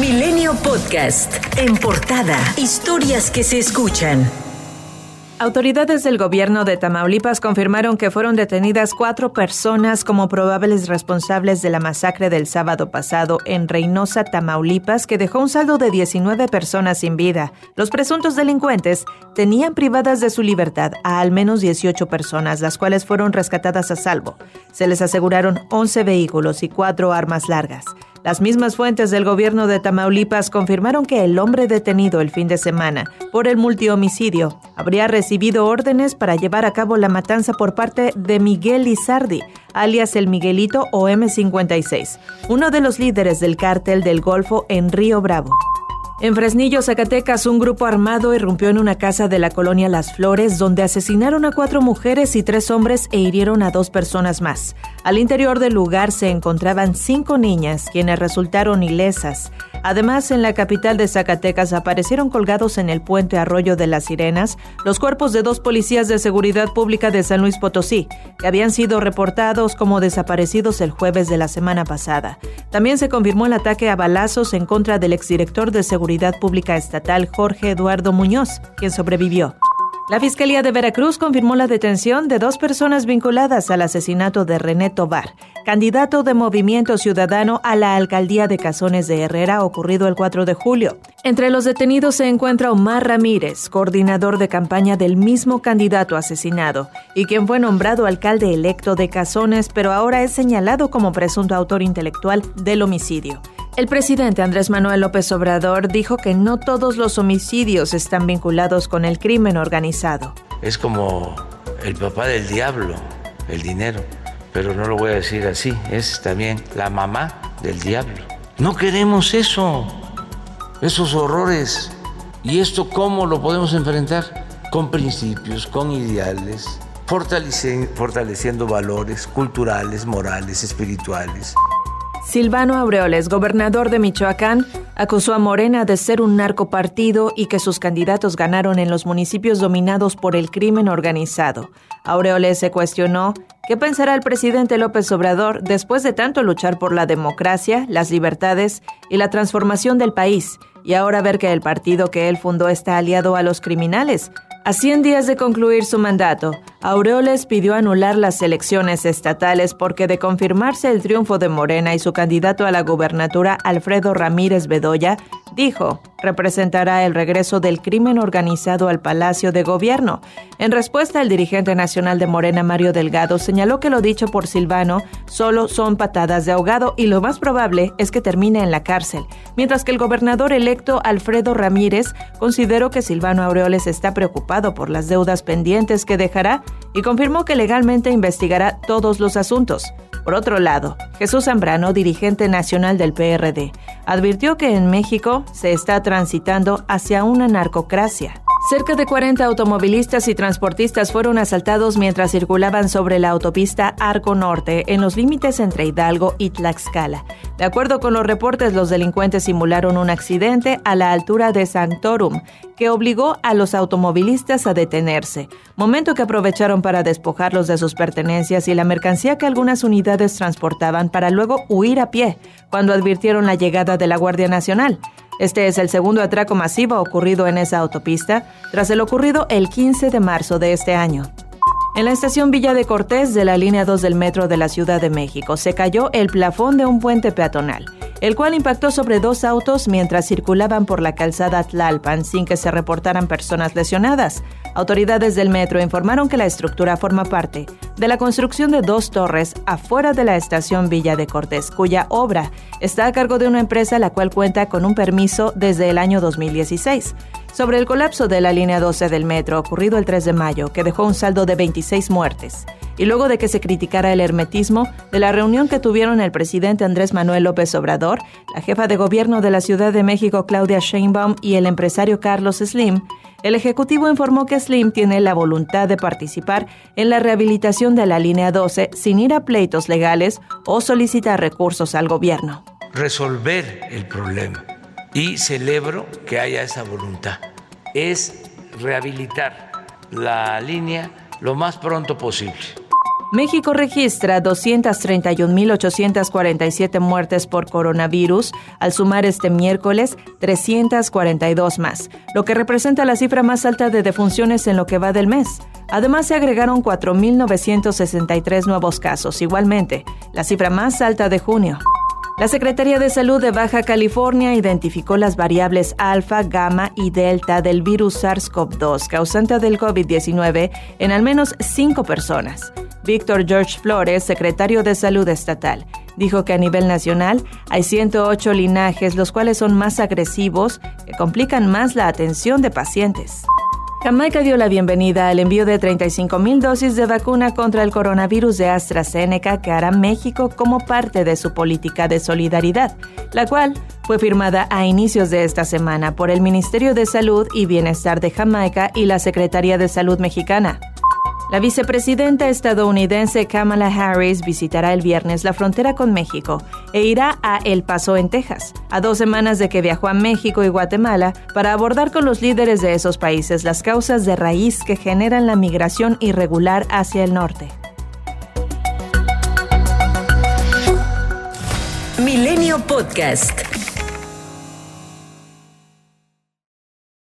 Milenio Podcast. En portada. Historias que se escuchan. Autoridades del gobierno de Tamaulipas confirmaron que fueron detenidas cuatro personas como probables responsables de la masacre del sábado pasado en Reynosa, Tamaulipas, que dejó un saldo de 19 personas sin vida. Los presuntos delincuentes tenían privadas de su libertad a al menos 18 personas, las cuales fueron rescatadas a salvo. Se les aseguraron 11 vehículos y cuatro armas largas. Las mismas fuentes del gobierno de Tamaulipas confirmaron que el hombre detenido el fin de semana por el multihomicidio habría recibido órdenes para llevar a cabo la matanza por parte de Miguel Lizardi, alias el Miguelito o M56, uno de los líderes del cártel del Golfo en Río Bravo. En Fresnillo, Zacatecas, un grupo armado irrumpió en una casa de la colonia Las Flores, donde asesinaron a cuatro mujeres y tres hombres e hirieron a dos personas más. Al interior del lugar se encontraban cinco niñas, quienes resultaron ilesas. Además, en la capital de Zacatecas aparecieron colgados en el puente Arroyo de las Sirenas los cuerpos de dos policías de seguridad pública de San Luis Potosí, que habían sido reportados como desaparecidos el jueves de la semana pasada. También se confirmó el ataque a balazos en contra del exdirector de Seguridad Pública Estatal Jorge Eduardo Muñoz, quien sobrevivió. La Fiscalía de Veracruz confirmó la detención de dos personas vinculadas al asesinato de René Tobar, candidato de Movimiento Ciudadano a la alcaldía de Cazones de Herrera ocurrido el 4 de julio. Entre los detenidos se encuentra Omar Ramírez, coordinador de campaña del mismo candidato asesinado, y quien fue nombrado alcalde electo de Cazones, pero ahora es señalado como presunto autor intelectual del homicidio. El presidente Andrés Manuel López Obrador dijo que no todos los homicidios están vinculados con el crimen organizado. Es como el papá del diablo, el dinero, pero no lo voy a decir así, es también la mamá del diablo. No queremos eso, esos horrores. ¿Y esto cómo lo podemos enfrentar? Con principios, con ideales, fortaleciendo valores culturales, morales, espirituales. Silvano Aureoles, gobernador de Michoacán, acusó a Morena de ser un narcopartido y que sus candidatos ganaron en los municipios dominados por el crimen organizado. Aureoles se cuestionó qué pensará el presidente López Obrador después de tanto luchar por la democracia, las libertades y la transformación del país, y ahora ver que el partido que él fundó está aliado a los criminales. A 100 días de concluir su mandato, Aureoles pidió anular las elecciones estatales porque de confirmarse el triunfo de Morena y su candidato a la gubernatura Alfredo Ramírez Bedoya, dijo, representará el regreso del crimen organizado al Palacio de Gobierno. En respuesta, el dirigente nacional de Morena, Mario Delgado, señaló que lo dicho por Silvano solo son patadas de ahogado y lo más probable es que termine en la cárcel, mientras que el gobernador electo Alfredo Ramírez consideró que Silvano Aureoles está preocupado por las deudas pendientes que dejará y confirmó que legalmente investigará todos los asuntos. Por otro lado, Jesús Zambrano, dirigente nacional del PRD, advirtió que en México se está transitando hacia una narcocracia. Cerca de 40 automovilistas y transportistas fueron asaltados mientras circulaban sobre la autopista Arco Norte en los límites entre Hidalgo y Tlaxcala. De acuerdo con los reportes, los delincuentes simularon un accidente a la altura de Sanctorum que obligó a los automovilistas a detenerse, momento que aprovecharon para despojarlos de sus pertenencias y la mercancía que algunas unidades transportaban para luego huir a pie cuando advirtieron la llegada de la Guardia Nacional. Este es el segundo atraco masivo ocurrido en esa autopista, tras el ocurrido el 15 de marzo de este año. En la estación Villa de Cortés de la línea 2 del metro de la Ciudad de México se cayó el plafón de un puente peatonal el cual impactó sobre dos autos mientras circulaban por la calzada Tlalpan sin que se reportaran personas lesionadas. Autoridades del metro informaron que la estructura forma parte de la construcción de dos torres afuera de la estación Villa de Cortés, cuya obra está a cargo de una empresa la cual cuenta con un permiso desde el año 2016 sobre el colapso de la línea 12 del metro ocurrido el 3 de mayo, que dejó un saldo de 26 muertes y luego de que se criticara el hermetismo de la reunión que tuvieron el presidente Andrés Manuel López Obrador, la jefa de gobierno de la Ciudad de México Claudia Sheinbaum y el empresario Carlos Slim, el Ejecutivo informó que Slim tiene la voluntad de participar en la rehabilitación de la línea 12 sin ir a pleitos legales o solicitar recursos al gobierno. Resolver el problema y celebro que haya esa voluntad. Es rehabilitar la línea lo más pronto posible México registra 231.847 muertes por coronavirus, al sumar este miércoles 342 más, lo que representa la cifra más alta de defunciones en lo que va del mes. Además, se agregaron 4.963 nuevos casos, igualmente, la cifra más alta de junio. La Secretaría de Salud de Baja California identificó las variables alfa, gamma y delta del virus SARS-CoV-2 causante del COVID-19 en al menos cinco personas. Víctor George Flores, secretario de Salud Estatal, dijo que a nivel nacional hay 108 linajes los cuales son más agresivos que complican más la atención de pacientes. Jamaica dio la bienvenida al envío de 35.000 dosis de vacuna contra el coronavirus de AstraZeneca que hará México como parte de su política de solidaridad, la cual fue firmada a inicios de esta semana por el Ministerio de Salud y Bienestar de Jamaica y la Secretaría de Salud mexicana. La vicepresidenta estadounidense Kamala Harris visitará el viernes la frontera con México e irá a El Paso, en Texas, a dos semanas de que viajó a México y Guatemala para abordar con los líderes de esos países las causas de raíz que generan la migración irregular hacia el norte. Milenio Podcast.